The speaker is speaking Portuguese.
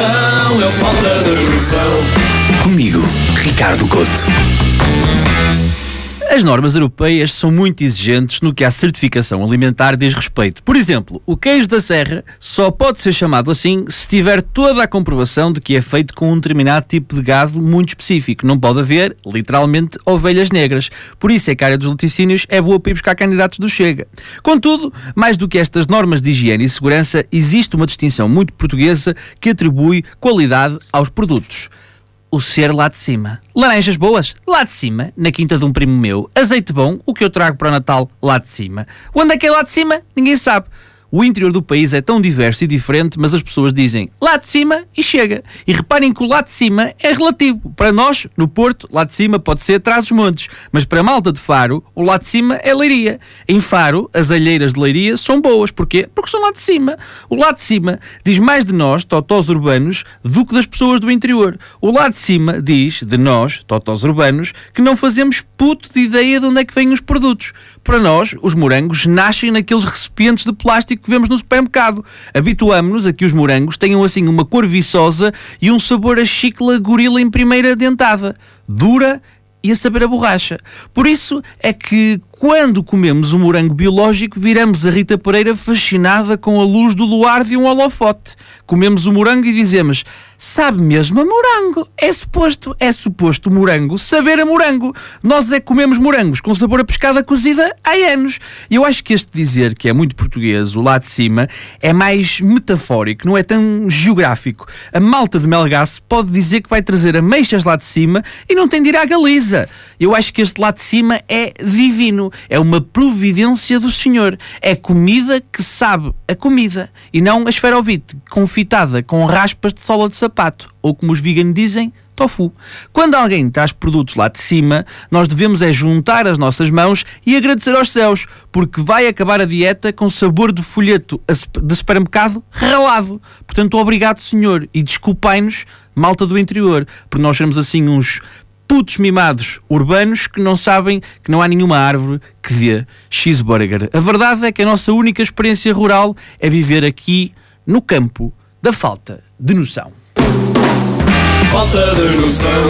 é falta de noção. Comigo, Ricardo Couto. As normas europeias são muito exigentes no que à certificação alimentar diz respeito. Por exemplo, o queijo da serra só pode ser chamado assim se tiver toda a comprovação de que é feito com um determinado tipo de gado muito específico. Não pode haver, literalmente, ovelhas negras. Por isso é que a área dos laticínios é boa para ir buscar candidatos do Chega. Contudo, mais do que estas normas de higiene e segurança, existe uma distinção muito portuguesa que atribui qualidade aos produtos o ser lá de cima. Laranjas boas? Lá de cima, na quinta de um primo meu. Azeite bom? O que eu trago para o Natal? Lá de cima. Onde é que é lá de cima? Ninguém sabe. O interior do país é tão diverso e diferente, mas as pessoas dizem lá de cima e chega. E reparem que o lá de cima é relativo. Para nós, no Porto, lá de cima pode ser atrás dos montes, mas para a malta de Faro, o lá de cima é Leiria. Em Faro, as alheiras de Leiria são boas. Porquê? Porque são lá de cima. O lá de cima diz mais de nós, totós urbanos, do que das pessoas do interior. O lá de cima diz de nós, totós urbanos, que não fazemos puto de ideia de onde é que vêm os produtos. Para nós, os morangos nascem naqueles recipientes de plástico que vemos no supermercado. Habituamos-nos a que os morangos tenham assim uma cor viçosa e um sabor a chicla gorila em primeira dentada. Dura e a saber a borracha. Por isso é que quando comemos um morango biológico, viramos a Rita Pereira fascinada com a luz do luar de um holofote. Comemos o morango e dizemos: sabe mesmo a morango. É suposto, é suposto o morango saber a morango. Nós é que comemos morangos com sabor a pescada cozida há anos. E eu acho que este dizer, que é muito português, o lá de cima, é mais metafórico, não é tão geográfico. A malta de Melgaço pode dizer que vai trazer ameixas lá de cima e não tem de ir à Galiza. Eu acho que este lá de cima é divino é uma providência do Senhor. É comida que sabe a comida e não a esferovite confitada com raspas de sola de sapato ou como os veganos dizem, tofu. Quando alguém traz produtos lá de cima, nós devemos é juntar as nossas mãos e agradecer aos céus, porque vai acabar a dieta com sabor de folheto de supermercado ralado. Portanto, obrigado, Senhor, e desculpai-nos, malta do interior, por nós sermos assim uns putos mimados urbanos que não sabem que não há nenhuma árvore que dê cheeseburger. A verdade é que a nossa única experiência rural é viver aqui no campo da falta de noção. Falta de noção.